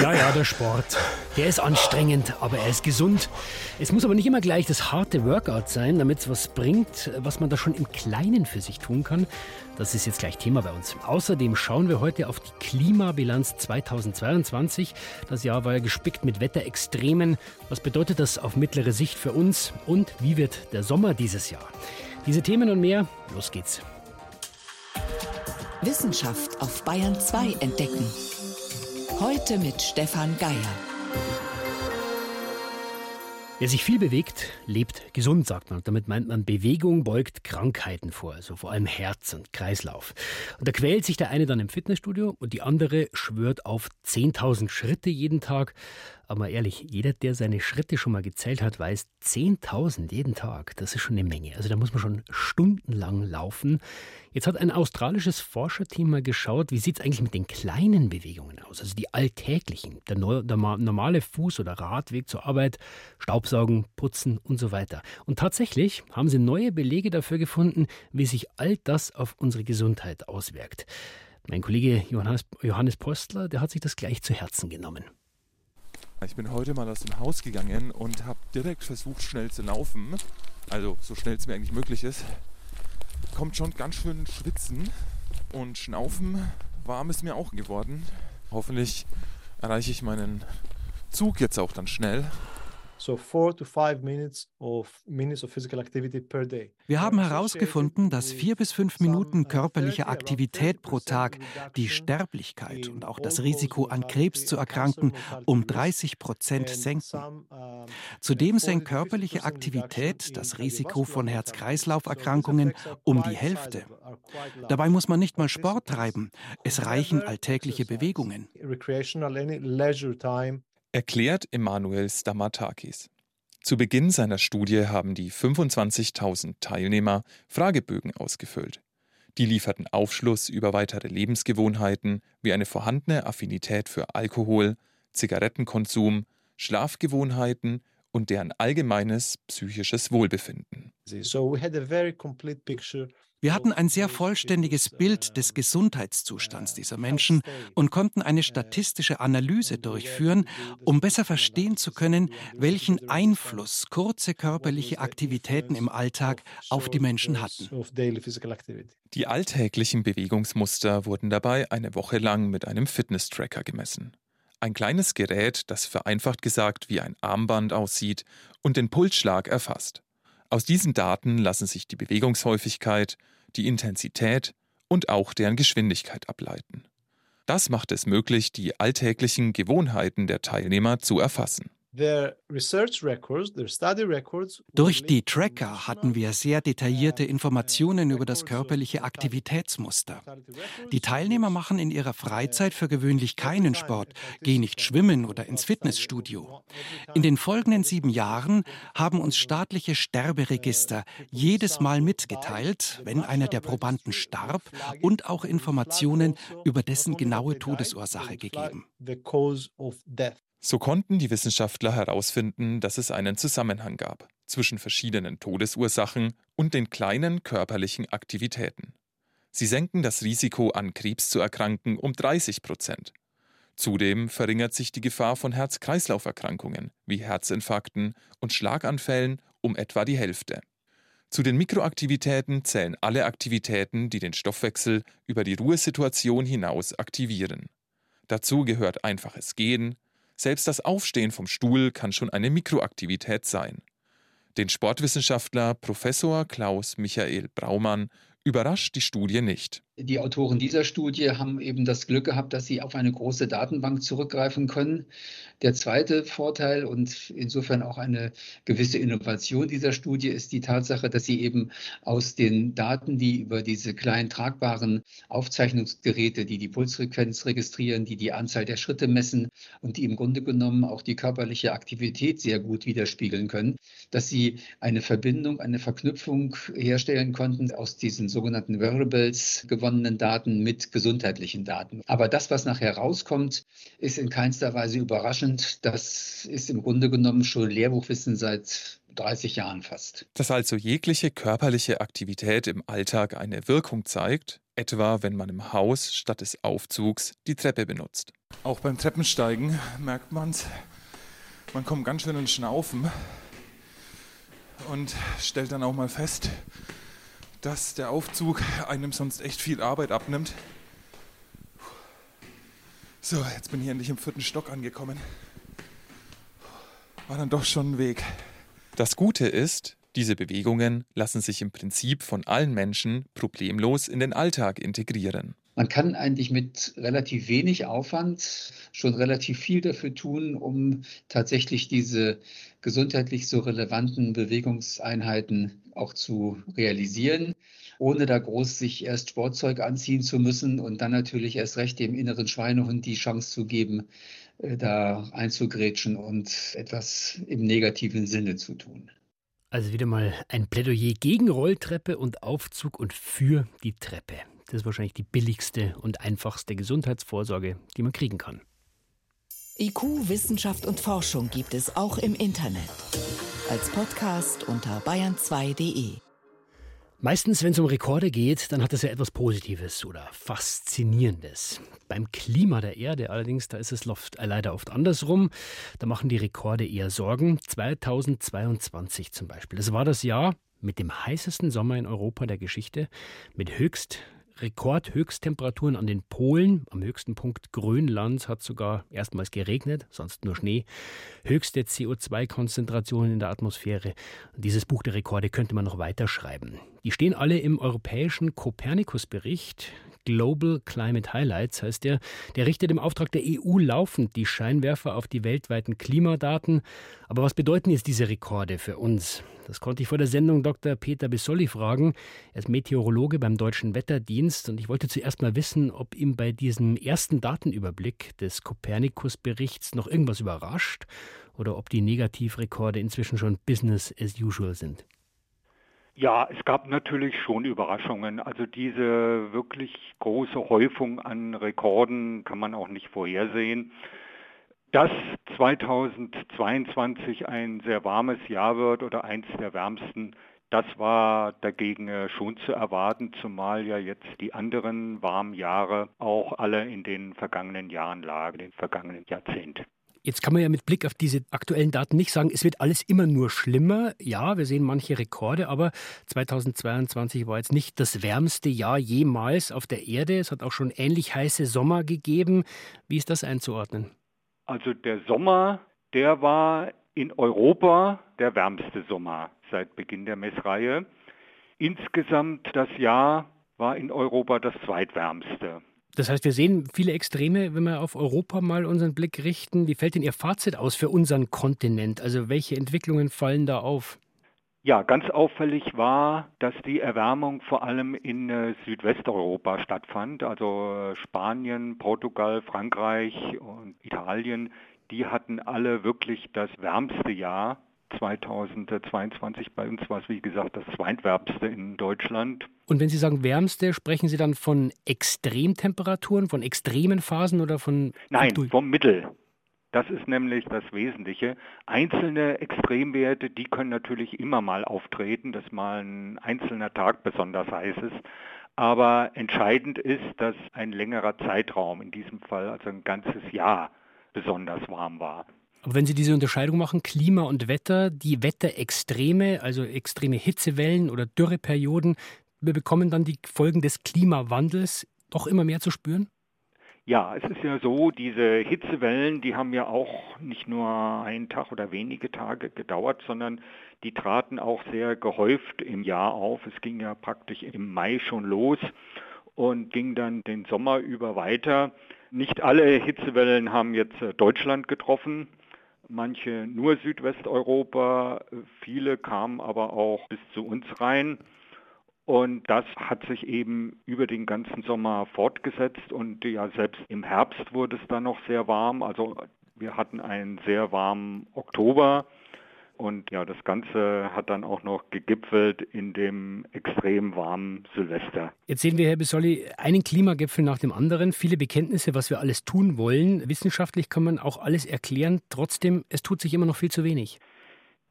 Ja, ja, der Sport. Der ist anstrengend, aber er ist gesund. Es muss aber nicht immer gleich das harte Workout sein, damit es was bringt, was man da schon im Kleinen für sich tun kann. Das ist jetzt gleich Thema bei uns. Außerdem schauen wir heute auf die Klimabilanz 2022. Das Jahr war ja gespickt mit Wetterextremen. Was bedeutet das auf mittlere Sicht für uns? Und wie wird der Sommer dieses Jahr? Diese Themen und mehr, los geht's. Wissenschaft auf Bayern 2 entdecken. Heute mit Stefan Geier. Wer sich viel bewegt, lebt gesund, sagt man. Damit meint man, Bewegung beugt Krankheiten vor, also vor allem Herz und Kreislauf. Und da quält sich der eine dann im Fitnessstudio und die andere schwört auf 10.000 Schritte jeden Tag. Aber mal ehrlich, jeder, der seine Schritte schon mal gezählt hat, weiß, 10.000 jeden Tag, das ist schon eine Menge. Also da muss man schon stundenlang laufen. Jetzt hat ein australisches Forscherteam mal geschaut, wie sieht es eigentlich mit den kleinen Bewegungen aus, also die alltäglichen, der, der normale Fuß- oder Radweg zur Arbeit, Staubsaugen, Putzen und so weiter. Und tatsächlich haben sie neue Belege dafür gefunden, wie sich all das auf unsere Gesundheit auswirkt. Mein Kollege Johannes, Johannes Postler, der hat sich das gleich zu Herzen genommen. Ich bin heute mal aus dem Haus gegangen und habe direkt versucht, schnell zu laufen. Also so schnell es mir eigentlich möglich ist. Kommt schon ganz schön schwitzen und schnaufen. Warm ist mir auch geworden. Hoffentlich erreiche ich meinen Zug jetzt auch dann schnell. So four to five minutes of minutes of physical activity per day. Wir haben herausgefunden, dass vier bis fünf Minuten körperliche Aktivität pro Tag die Sterblichkeit und auch das Risiko an Krebs zu erkranken um 30 Prozent senken. Zudem senkt körperliche Aktivität das Risiko von Herz-Kreislauf-Erkrankungen um die Hälfte. Dabei muss man nicht mal Sport treiben. Es reichen alltägliche Bewegungen erklärt Emanuel Stamatakis. Zu Beginn seiner Studie haben die 25.000 Teilnehmer Fragebögen ausgefüllt. Die lieferten Aufschluss über weitere Lebensgewohnheiten wie eine vorhandene Affinität für Alkohol, Zigarettenkonsum, Schlafgewohnheiten und deren allgemeines psychisches Wohlbefinden. So we had a very complete picture wir hatten ein sehr vollständiges Bild des Gesundheitszustands dieser Menschen und konnten eine statistische Analyse durchführen, um besser verstehen zu können, welchen Einfluss kurze körperliche Aktivitäten im Alltag auf die Menschen hatten. Die alltäglichen Bewegungsmuster wurden dabei eine Woche lang mit einem Fitness-Tracker gemessen. Ein kleines Gerät, das vereinfacht gesagt wie ein Armband aussieht und den Pulsschlag erfasst. Aus diesen Daten lassen sich die Bewegungshäufigkeit, die Intensität und auch deren Geschwindigkeit ableiten. Das macht es möglich, die alltäglichen Gewohnheiten der Teilnehmer zu erfassen. Durch die Tracker hatten wir sehr detaillierte Informationen über das körperliche Aktivitätsmuster. Die Teilnehmer machen in ihrer Freizeit für gewöhnlich keinen Sport, gehen nicht schwimmen oder ins Fitnessstudio. In den folgenden sieben Jahren haben uns staatliche Sterberegister jedes Mal mitgeteilt, wenn einer der Probanden starb und auch Informationen über dessen genaue Todesursache gegeben. So konnten die Wissenschaftler herausfinden, dass es einen Zusammenhang gab zwischen verschiedenen Todesursachen und den kleinen körperlichen Aktivitäten. Sie senken das Risiko, an Krebs zu erkranken, um 30 Prozent. Zudem verringert sich die Gefahr von Herz-Kreislauf-Erkrankungen wie Herzinfarkten und Schlaganfällen um etwa die Hälfte. Zu den Mikroaktivitäten zählen alle Aktivitäten, die den Stoffwechsel über die Ruhesituation hinaus aktivieren. Dazu gehört einfaches Gehen, selbst das Aufstehen vom Stuhl kann schon eine Mikroaktivität sein. Den Sportwissenschaftler Professor Klaus Michael Braumann überrascht die Studie nicht. Die Autoren dieser Studie haben eben das Glück gehabt, dass sie auf eine große Datenbank zurückgreifen können. Der zweite Vorteil und insofern auch eine gewisse Innovation dieser Studie ist die Tatsache, dass sie eben aus den Daten, die über diese kleinen tragbaren Aufzeichnungsgeräte, die die Pulsfrequenz registrieren, die die Anzahl der Schritte messen und die im Grunde genommen auch die körperliche Aktivität sehr gut widerspiegeln können, dass sie eine Verbindung, eine Verknüpfung herstellen konnten aus diesen sogenannten Wearables gewonnen gewonnenen Daten mit gesundheitlichen Daten. Aber das, was nachher rauskommt, ist in keinster Weise überraschend. Das ist im Grunde genommen schon Lehrbuchwissen seit 30 Jahren fast. Dass also jegliche körperliche Aktivität im Alltag eine Wirkung zeigt, etwa wenn man im Haus statt des Aufzugs die Treppe benutzt. Auch beim Treppensteigen merkt man es. Man kommt ganz schön ins Schnaufen und stellt dann auch mal fest, dass der Aufzug einem sonst echt viel Arbeit abnimmt. So, jetzt bin ich endlich im vierten Stock angekommen. War dann doch schon ein Weg. Das Gute ist, diese Bewegungen lassen sich im Prinzip von allen Menschen problemlos in den Alltag integrieren. Man kann eigentlich mit relativ wenig Aufwand schon relativ viel dafür tun, um tatsächlich diese gesundheitlich so relevanten Bewegungseinheiten auch zu realisieren, ohne da groß sich erst Sportzeug anziehen zu müssen und dann natürlich erst recht dem inneren Schweinehund die Chance zu geben, äh, da einzugrätschen und etwas im negativen Sinne zu tun. Also wieder mal ein Plädoyer gegen Rolltreppe und Aufzug und für die Treppe. Das ist wahrscheinlich die billigste und einfachste Gesundheitsvorsorge, die man kriegen kann. IQ, Wissenschaft und Forschung gibt es auch im Internet. Als Podcast unter bayern2.de. Meistens, wenn es um Rekorde geht, dann hat das ja etwas Positives oder Faszinierendes. Beim Klima der Erde allerdings, da ist es äh, leider oft andersrum. Da machen die Rekorde eher Sorgen. 2022 zum Beispiel. Das war das Jahr mit dem heißesten Sommer in Europa der Geschichte, mit höchst Rekordhöchsttemperaturen an den Polen. Am höchsten Punkt Grönlands hat sogar erstmals geregnet, sonst nur Schnee. Höchste CO2-Konzentrationen in der Atmosphäre. Dieses Buch der Rekorde könnte man noch weiterschreiben. Die stehen alle im europäischen Copernicus-Bericht. Global Climate Highlights heißt der. Der richtet im Auftrag der EU laufend die Scheinwerfer auf die weltweiten Klimadaten. Aber was bedeuten jetzt diese Rekorde für uns? Das konnte ich vor der Sendung Dr. Peter Bissolli fragen. Er ist Meteorologe beim Deutschen Wetterdienst und ich wollte zuerst mal wissen, ob ihm bei diesem ersten Datenüberblick des Copernicus-Berichts noch irgendwas überrascht oder ob die Negativrekorde inzwischen schon Business as usual sind. Ja, es gab natürlich schon Überraschungen. Also diese wirklich große Häufung an Rekorden kann man auch nicht vorhersehen. Dass 2022 ein sehr warmes Jahr wird oder eins der wärmsten, das war dagegen schon zu erwarten, zumal ja jetzt die anderen warmen Jahre auch alle in den vergangenen Jahren lagen, den vergangenen Jahrzehnten. Jetzt kann man ja mit Blick auf diese aktuellen Daten nicht sagen, es wird alles immer nur schlimmer. Ja, wir sehen manche Rekorde, aber 2022 war jetzt nicht das wärmste Jahr jemals auf der Erde. Es hat auch schon ähnlich heiße Sommer gegeben. Wie ist das einzuordnen? Also der Sommer, der war in Europa der wärmste Sommer seit Beginn der Messreihe. Insgesamt das Jahr war in Europa das zweitwärmste. Das heißt, wir sehen viele Extreme, wenn wir auf Europa mal unseren Blick richten. Wie fällt denn Ihr Fazit aus für unseren Kontinent? Also welche Entwicklungen fallen da auf? Ja, ganz auffällig war, dass die Erwärmung vor allem in äh, Südwesteuropa stattfand. Also äh, Spanien, Portugal, Frankreich und Italien, die hatten alle wirklich das wärmste Jahr 2022. Bei uns war es, wie gesagt, das zweitwärmste in Deutschland. Und wenn Sie sagen wärmste, sprechen Sie dann von Extremtemperaturen, von extremen Phasen oder von... Nein, vom Mittel. Das ist nämlich das Wesentliche. Einzelne Extremwerte, die können natürlich immer mal auftreten, dass mal ein einzelner Tag besonders heiß ist. Aber entscheidend ist, dass ein längerer Zeitraum, in diesem Fall also ein ganzes Jahr, besonders warm war. Aber wenn Sie diese Unterscheidung machen, Klima und Wetter, die Wetterextreme, also extreme Hitzewellen oder Dürreperioden, wir bekommen dann die Folgen des Klimawandels doch immer mehr zu spüren? Ja, es ist ja so, diese Hitzewellen, die haben ja auch nicht nur einen Tag oder wenige Tage gedauert, sondern die traten auch sehr gehäuft im Jahr auf. Es ging ja praktisch im Mai schon los und ging dann den Sommer über weiter. Nicht alle Hitzewellen haben jetzt äh, Deutschland getroffen, manche nur Südwesteuropa, viele kamen aber auch bis zu uns rein. Und das hat sich eben über den ganzen Sommer fortgesetzt und ja, selbst im Herbst wurde es dann noch sehr warm. Also wir hatten einen sehr warmen Oktober Und ja, das Ganze hat dann auch noch gegipfelt in dem extrem warmen Silvester. Jetzt sehen wir, Herr Bissolli, einen Klimagipfel nach dem anderen, viele Bekenntnisse, was wir alles tun wollen. Wissenschaftlich kann man auch alles erklären. Trotzdem, es tut sich immer noch viel zu wenig.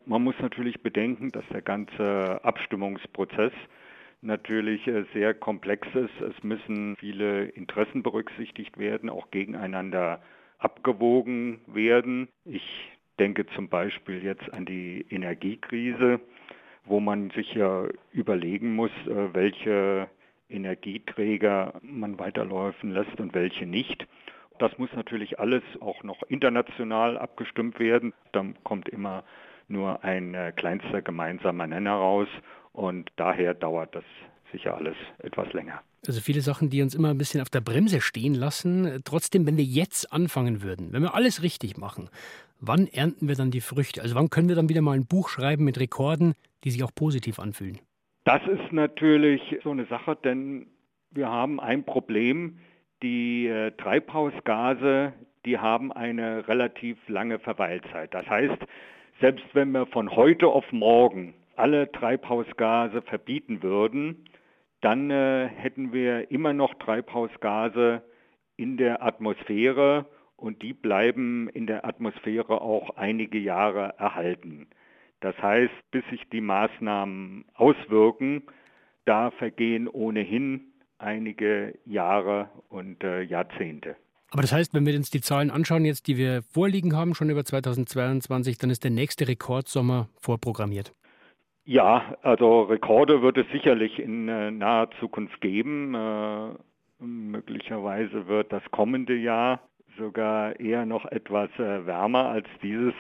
Man muss natürlich bedenken, dass der ganze Abstimmungsprozess natürlich äh, sehr komplex ist. Es müssen viele Interessen berücksichtigt werden, auch gegeneinander abgewogen werden. Ich denke zum Beispiel jetzt an die Energiekrise, wo man sich ja überlegen muss, äh, welche Energieträger man weiterläufen lässt und welche nicht. Das muss natürlich alles auch noch international abgestimmt werden. Dann kommt immer nur ein äh, kleinster gemeinsamer Nenner raus und daher dauert das sicher alles etwas länger. Also viele Sachen, die uns immer ein bisschen auf der Bremse stehen lassen. Trotzdem, wenn wir jetzt anfangen würden, wenn wir alles richtig machen, wann ernten wir dann die Früchte? Also wann können wir dann wieder mal ein Buch schreiben mit Rekorden, die sich auch positiv anfühlen? Das ist natürlich so eine Sache, denn wir haben ein Problem. Die äh, Treibhausgase, die haben eine relativ lange Verweilzeit. Das heißt, selbst wenn wir von heute auf morgen alle Treibhausgase verbieten würden, dann äh, hätten wir immer noch Treibhausgase in der Atmosphäre und die bleiben in der Atmosphäre auch einige Jahre erhalten. Das heißt, bis sich die Maßnahmen auswirken, da vergehen ohnehin einige Jahre und äh, Jahrzehnte. Aber das heißt, wenn wir uns die Zahlen anschauen, jetzt, die wir vorliegen haben, schon über 2022, dann ist der nächste Rekordsommer vorprogrammiert. Ja, also Rekorde wird es sicherlich in äh, naher Zukunft geben. Äh, möglicherweise wird das kommende Jahr sogar eher noch etwas äh, wärmer als dieses,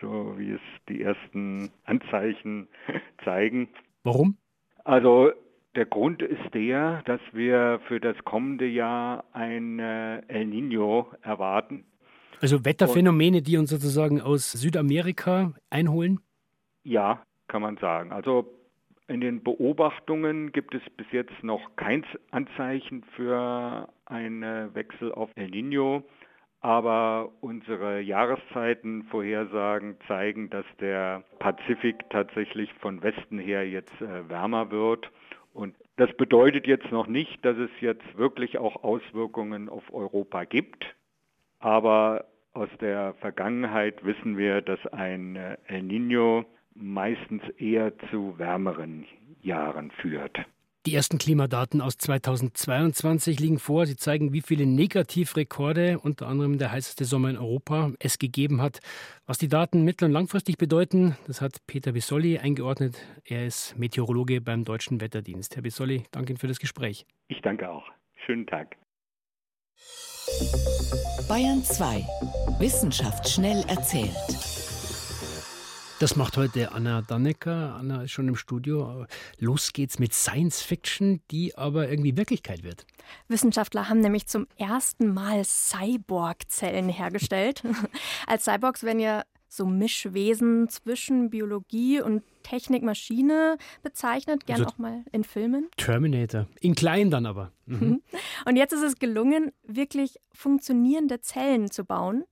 so wie es die ersten Anzeichen zeigen. Warum? Also der Grund ist der, dass wir für das kommende Jahr ein äh, El Nino erwarten. Also Wetterphänomene, die uns sozusagen aus Südamerika einholen? Ja, kann man sagen. Also in den Beobachtungen gibt es bis jetzt noch kein Anzeichen für einen Wechsel auf El Nino, aber unsere Jahreszeitenvorhersagen zeigen, dass der Pazifik tatsächlich von Westen her jetzt äh, wärmer wird und das bedeutet jetzt noch nicht, dass es jetzt wirklich auch Auswirkungen auf Europa gibt. Aber aus der Vergangenheit wissen wir, dass ein äh, El Nino meistens eher zu wärmeren Jahren führt. Die ersten Klimadaten aus 2022 liegen vor. Sie zeigen, wie viele Negativrekorde, unter anderem der heißeste Sommer in Europa, es gegeben hat. Was die Daten mittel- und langfristig bedeuten, das hat Peter Bissolli eingeordnet. Er ist Meteorologe beim Deutschen Wetterdienst. Herr Bissolli, danke Ihnen für das Gespräch. Ich danke auch. Schönen Tag. Bayern 2. Wissenschaft schnell erzählt. Das macht heute Anna Dannecker. Anna ist schon im Studio. Los geht's mit Science Fiction, die aber irgendwie Wirklichkeit wird. Wissenschaftler haben nämlich zum ersten Mal Cyborg-Zellen hergestellt. Als Cyborgs werden ja so Mischwesen zwischen Biologie und Technik-Maschine bezeichnet, gern also auch mal in Filmen. Terminator, in klein dann aber. Mhm. Und jetzt ist es gelungen, wirklich funktionierende Zellen zu bauen,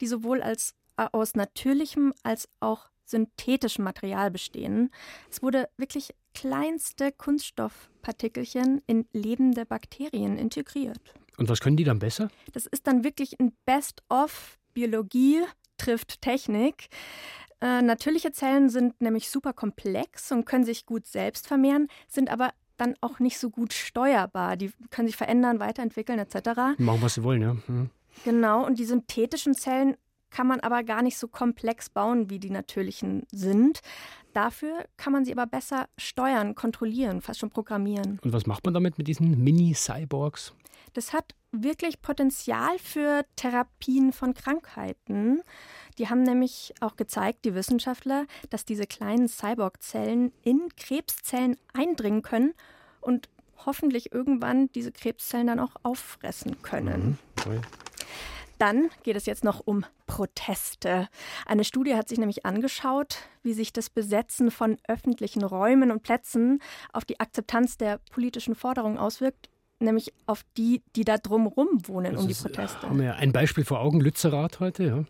die sowohl als äh, aus natürlichem als auch synthetischem Material bestehen. Es wurde wirklich kleinste Kunststoffpartikelchen in lebende Bakterien integriert. Und was können die dann besser? Das ist dann wirklich ein Best-of Biologie trifft Technik. Äh, natürliche Zellen sind nämlich super komplex und können sich gut selbst vermehren, sind aber dann auch nicht so gut steuerbar. Die können sich verändern, weiterentwickeln etc. Machen, was sie wollen, ja. Mhm. Genau, und die synthetischen Zellen kann man aber gar nicht so komplex bauen, wie die natürlichen sind. Dafür kann man sie aber besser steuern, kontrollieren, fast schon programmieren. Und was macht man damit mit diesen Mini-Cyborgs? Das hat wirklich Potenzial für Therapien von Krankheiten. Die haben nämlich auch gezeigt, die Wissenschaftler, dass diese kleinen Cyborg-Zellen in Krebszellen eindringen können und hoffentlich irgendwann diese Krebszellen dann auch auffressen können. Mhm. Dann geht es jetzt noch um Proteste. Eine Studie hat sich nämlich angeschaut, wie sich das Besetzen von öffentlichen Räumen und Plätzen auf die Akzeptanz der politischen Forderungen auswirkt, nämlich auf die, die da drumherum wohnen das um die Proteste. Haben wir ein Beispiel vor Augen, Lützerath heute, ja.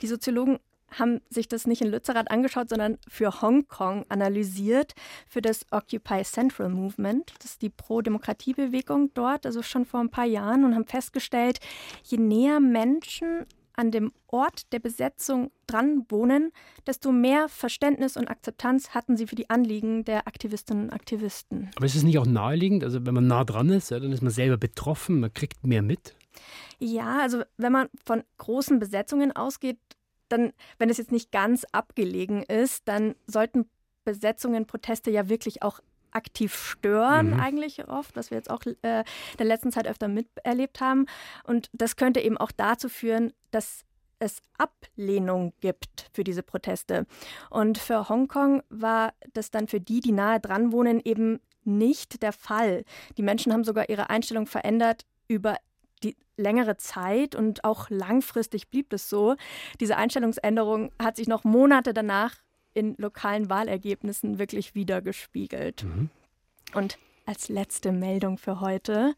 Die Soziologen haben sich das nicht in Lützerath angeschaut, sondern für Hongkong analysiert, für das Occupy Central Movement. Das ist die Pro-Demokratie-Bewegung dort, also schon vor ein paar Jahren, und haben festgestellt, je näher Menschen an dem Ort der Besetzung dran wohnen, desto mehr Verständnis und Akzeptanz hatten sie für die Anliegen der Aktivistinnen und Aktivisten. Aber ist es nicht auch naheliegend? Also wenn man nah dran ist, dann ist man selber betroffen, man kriegt mehr mit? Ja, also wenn man von großen Besetzungen ausgeht, dann, wenn es jetzt nicht ganz abgelegen ist, dann sollten Besetzungen, Proteste ja wirklich auch aktiv stören, mhm. eigentlich oft, was wir jetzt auch äh, der letzten Zeit öfter miterlebt haben. Und das könnte eben auch dazu führen, dass es Ablehnung gibt für diese Proteste. Und für Hongkong war das dann für die, die nahe dran wohnen, eben nicht der Fall. Die Menschen haben sogar ihre Einstellung verändert über die längere Zeit und auch langfristig blieb es so. Diese Einstellungsänderung hat sich noch Monate danach in lokalen Wahlergebnissen wirklich wiedergespiegelt. Mhm. Und als letzte Meldung für heute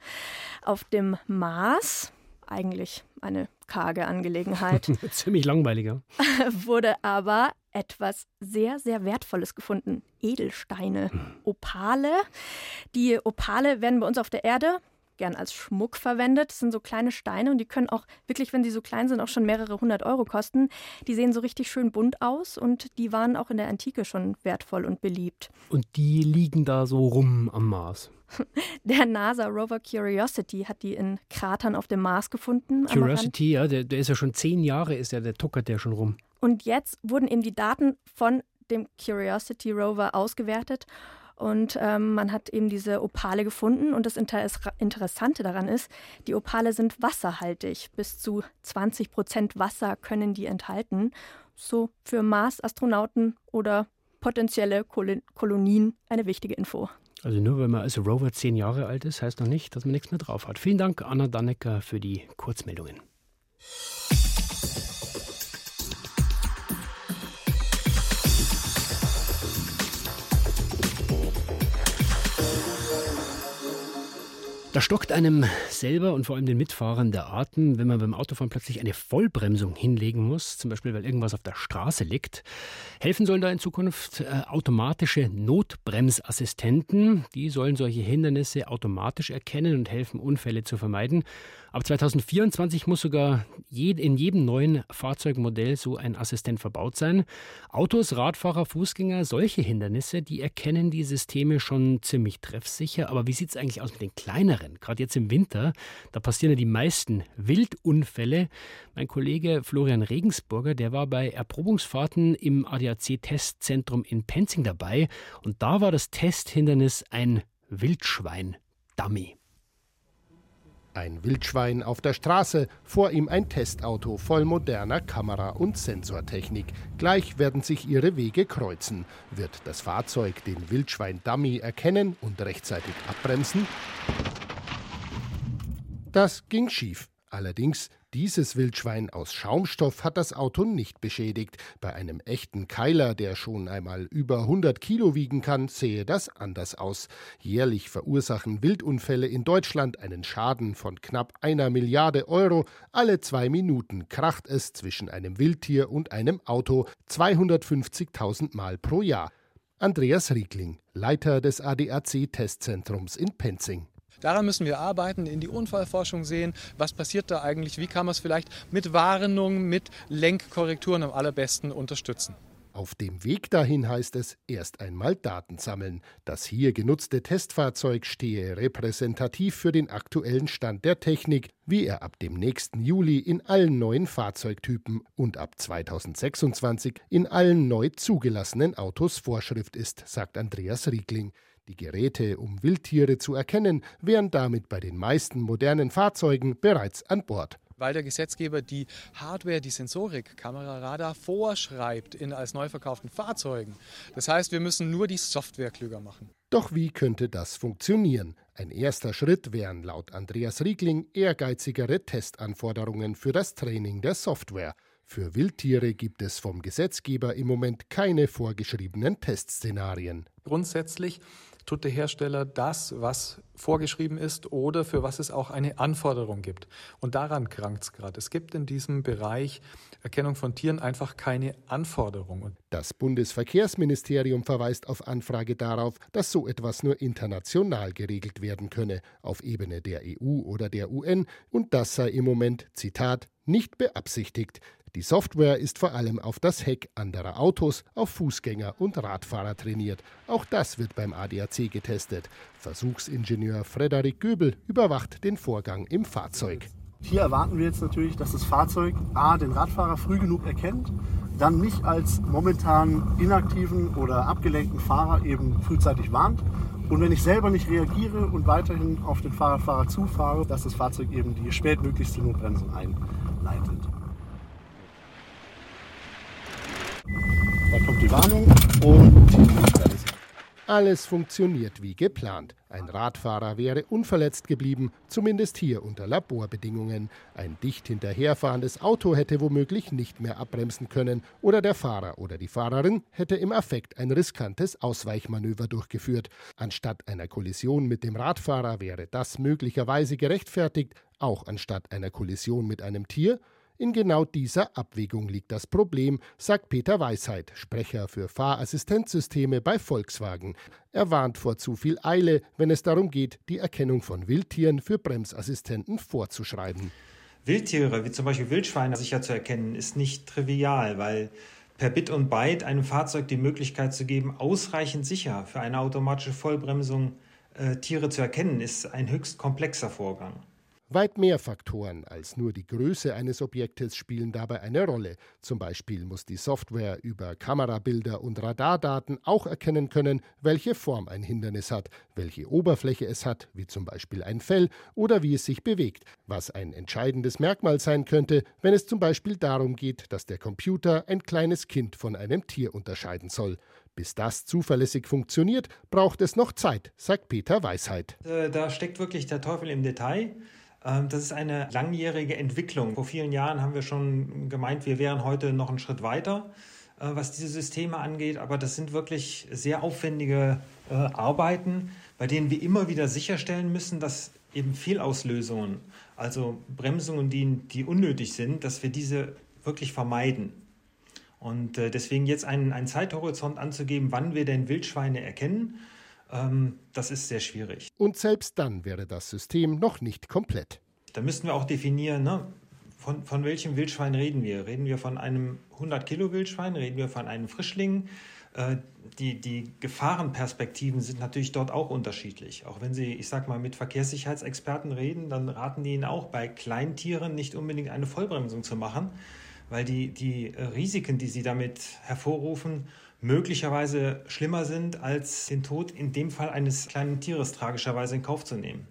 auf dem Mars, eigentlich eine karge Angelegenheit. Ziemlich langweiliger. Wurde aber etwas sehr, sehr Wertvolles gefunden. Edelsteine, mhm. Opale. Die Opale werden bei uns auf der Erde gern als Schmuck verwendet. Das sind so kleine Steine und die können auch wirklich, wenn sie so klein sind, auch schon mehrere hundert Euro kosten. Die sehen so richtig schön bunt aus und die waren auch in der Antike schon wertvoll und beliebt. Und die liegen da so rum am Mars. Der NASA-Rover Curiosity hat die in Kratern auf dem Mars gefunden. Curiosity, ja, der, der, ist ja schon zehn Jahre, ist ja, der tuckert der schon rum. Und jetzt wurden eben die Daten von dem Curiosity Rover ausgewertet und ähm, man hat eben diese Opale gefunden. Und das Inter Interessante daran ist, die Opale sind wasserhaltig. Bis zu 20 Prozent Wasser können die enthalten. So für Mars-Astronauten oder potenzielle Kol Kolonien eine wichtige Info. Also nur weil man als Rover zehn Jahre alt ist, heißt noch nicht, dass man nichts mehr drauf hat. Vielen Dank, Anna Dannecker, für die Kurzmeldungen. Da stockt einem selber und vor allem den Mitfahrern der Atem, wenn man beim Autofahren plötzlich eine Vollbremsung hinlegen muss, zum Beispiel weil irgendwas auf der Straße liegt. Helfen sollen da in Zukunft äh, automatische Notbremsassistenten. Die sollen solche Hindernisse automatisch erkennen und helfen, Unfälle zu vermeiden. Ab 2024 muss sogar in jedem neuen Fahrzeugmodell so ein Assistent verbaut sein. Autos, Radfahrer, Fußgänger, solche Hindernisse, die erkennen die Systeme schon ziemlich treffsicher. Aber wie sieht es eigentlich aus mit den kleineren? Gerade jetzt im Winter, da passieren ja die meisten Wildunfälle. Mein Kollege Florian Regensburger, der war bei Erprobungsfahrten im ADAC-Testzentrum in Penzing dabei. Und da war das Testhindernis ein Wildschwein-Dummy. Ein Wildschwein auf der Straße, vor ihm ein Testauto voll moderner Kamera- und Sensortechnik. Gleich werden sich ihre Wege kreuzen. Wird das Fahrzeug den Wildschwein-Dummy erkennen und rechtzeitig abbremsen? Das ging schief. Allerdings dieses Wildschwein aus Schaumstoff hat das Auto nicht beschädigt. Bei einem echten Keiler, der schon einmal über 100 Kilo wiegen kann, sehe das anders aus. Jährlich verursachen Wildunfälle in Deutschland einen Schaden von knapp einer Milliarde Euro. Alle zwei Minuten kracht es zwischen einem Wildtier und einem Auto 250.000 Mal pro Jahr. Andreas Riegling, Leiter des ADAC-Testzentrums in Penzing. Daran müssen wir arbeiten, in die Unfallforschung sehen, was passiert da eigentlich, wie kann man es vielleicht mit Warnung, mit Lenkkorrekturen am allerbesten unterstützen. Auf dem Weg dahin heißt es erst einmal Daten sammeln. Das hier genutzte Testfahrzeug stehe repräsentativ für den aktuellen Stand der Technik, wie er ab dem nächsten Juli in allen neuen Fahrzeugtypen und ab 2026 in allen neu zugelassenen Autos Vorschrift ist, sagt Andreas Riegling. Die Geräte, um Wildtiere zu erkennen, wären damit bei den meisten modernen Fahrzeugen bereits an Bord weil der Gesetzgeber die Hardware, die Sensorik, Kamera, Radar vorschreibt in als neu verkauften Fahrzeugen. Das heißt, wir müssen nur die Software klüger machen. Doch wie könnte das funktionieren? Ein erster Schritt wären laut Andreas Riegling ehrgeizigere Testanforderungen für das Training der Software. Für Wildtiere gibt es vom Gesetzgeber im Moment keine vorgeschriebenen Testszenarien. Grundsätzlich tut der Hersteller das, was vorgeschrieben ist oder für was es auch eine Anforderung gibt. Und daran krankt es gerade. Es gibt in diesem Bereich Erkennung von Tieren einfach keine Anforderungen. Das Bundesverkehrsministerium verweist auf Anfrage darauf, dass so etwas nur international geregelt werden könne, auf Ebene der EU oder der UN, und das sei im Moment, Zitat, nicht beabsichtigt. Die Software ist vor allem auf das Heck anderer Autos, auf Fußgänger und Radfahrer trainiert. Auch das wird beim ADAC getestet. Versuchsingenieur Frederik Göbel überwacht den Vorgang im Fahrzeug. Hier erwarten wir jetzt natürlich, dass das Fahrzeug A den Radfahrer früh genug erkennt, dann mich als momentan inaktiven oder abgelenkten Fahrer eben frühzeitig warnt und wenn ich selber nicht reagiere und weiterhin auf den Fahrradfahrer zufahre, dass das Fahrzeug eben die spätmöglichste Notbremsung einleitet. Da kommt die Warnung und alles funktioniert wie geplant. Ein Radfahrer wäre unverletzt geblieben, zumindest hier unter Laborbedingungen. Ein dicht hinterherfahrendes Auto hätte womöglich nicht mehr abbremsen können oder der Fahrer oder die Fahrerin hätte im Affekt ein riskantes Ausweichmanöver durchgeführt. Anstatt einer Kollision mit dem Radfahrer wäre das möglicherweise gerechtfertigt, auch anstatt einer Kollision mit einem Tier in genau dieser Abwägung liegt das Problem, sagt Peter Weisheit, Sprecher für Fahrassistenzsysteme bei Volkswagen. Er warnt vor zu viel Eile, wenn es darum geht, die Erkennung von Wildtieren für Bremsassistenten vorzuschreiben. Wildtiere, wie zum Beispiel Wildschweine, sicher zu erkennen, ist nicht trivial, weil per Bit und Byte einem Fahrzeug die Möglichkeit zu geben, ausreichend sicher für eine automatische Vollbremsung äh, Tiere zu erkennen, ist ein höchst komplexer Vorgang. Weit mehr Faktoren als nur die Größe eines Objektes spielen dabei eine Rolle. Zum Beispiel muss die Software über Kamerabilder und Radardaten auch erkennen können, welche Form ein Hindernis hat, welche Oberfläche es hat, wie zum Beispiel ein Fell, oder wie es sich bewegt, was ein entscheidendes Merkmal sein könnte, wenn es zum Beispiel darum geht, dass der Computer ein kleines Kind von einem Tier unterscheiden soll. Bis das zuverlässig funktioniert, braucht es noch Zeit, sagt Peter Weisheit. Äh, da steckt wirklich der Teufel im Detail. Ähm, das ist eine langjährige Entwicklung. Vor vielen Jahren haben wir schon gemeint, wir wären heute noch einen Schritt weiter, äh, was diese Systeme angeht. Aber das sind wirklich sehr aufwendige äh, Arbeiten, bei denen wir immer wieder sicherstellen müssen, dass eben Fehlauslösungen, also Bremsungen, die, die unnötig sind, dass wir diese wirklich vermeiden. Und äh, deswegen jetzt einen, einen Zeithorizont anzugeben, wann wir denn Wildschweine erkennen, ähm, das ist sehr schwierig. Und selbst dann wäre das System noch nicht komplett. Da müssten wir auch definieren, ne? von, von welchem Wildschwein reden wir? Reden wir von einem 100 Kilo Wildschwein? Reden wir von einem Frischling? Äh, die, die Gefahrenperspektiven sind natürlich dort auch unterschiedlich. Auch wenn Sie, ich sag mal, mit Verkehrssicherheitsexperten reden, dann raten die Ihnen auch, bei Kleintieren nicht unbedingt eine Vollbremsung zu machen, weil die, die Risiken, die Sie damit hervorrufen, möglicherweise schlimmer sind, als den Tod in dem Fall eines kleinen Tieres tragischerweise in Kauf zu nehmen.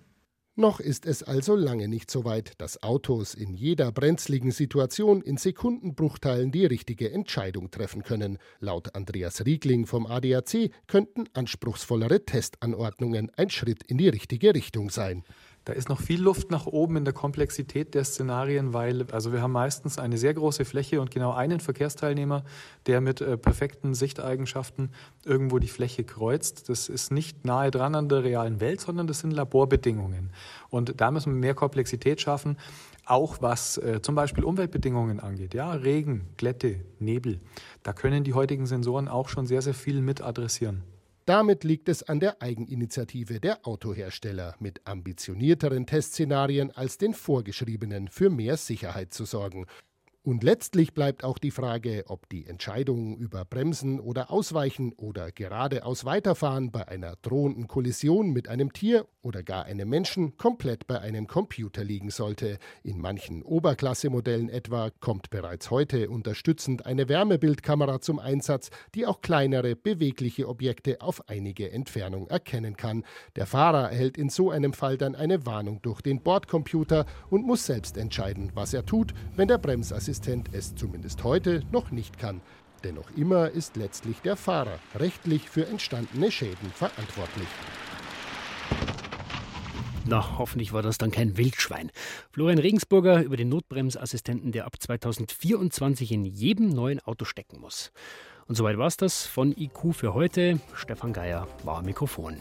Noch ist es also lange nicht so weit, dass Autos in jeder brenzligen Situation in Sekundenbruchteilen die richtige Entscheidung treffen können. Laut Andreas Riegling vom ADAC könnten anspruchsvollere Testanordnungen ein Schritt in die richtige Richtung sein. Da ist noch viel Luft nach oben in der Komplexität der Szenarien, weil also wir haben meistens eine sehr große Fläche und genau einen Verkehrsteilnehmer, der mit äh, perfekten Sichteigenschaften irgendwo die Fläche kreuzt. Das ist nicht nahe dran an der realen Welt, sondern das sind Laborbedingungen. Und da müssen wir mehr Komplexität schaffen, auch was äh, zum Beispiel Umweltbedingungen angeht. Ja, Regen, Glätte, Nebel. Da können die heutigen Sensoren auch schon sehr, sehr viel mit adressieren. Damit liegt es an der Eigeninitiative der Autohersteller, mit ambitionierteren Testszenarien als den vorgeschriebenen für mehr Sicherheit zu sorgen. Und letztlich bleibt auch die Frage, ob die Entscheidung über Bremsen oder Ausweichen oder geradeaus weiterfahren bei einer drohenden Kollision mit einem Tier oder gar einem Menschen komplett bei einem Computer liegen sollte. In manchen Oberklassemodellen etwa kommt bereits heute unterstützend eine Wärmebildkamera zum Einsatz, die auch kleinere, bewegliche Objekte auf einige Entfernung erkennen kann. Der Fahrer erhält in so einem Fall dann eine Warnung durch den Bordcomputer und muss selbst entscheiden, was er tut, wenn der Bremsassistent Assistent es zumindest heute noch nicht kann. Denn noch immer ist letztlich der Fahrer rechtlich für entstandene Schäden verantwortlich. Na, hoffentlich war das dann kein Wildschwein. Florian Regensburger über den Notbremsassistenten, der ab 2024 in jedem neuen Auto stecken muss. Und soweit war es das von IQ für heute. Stefan Geier war Mikrofon.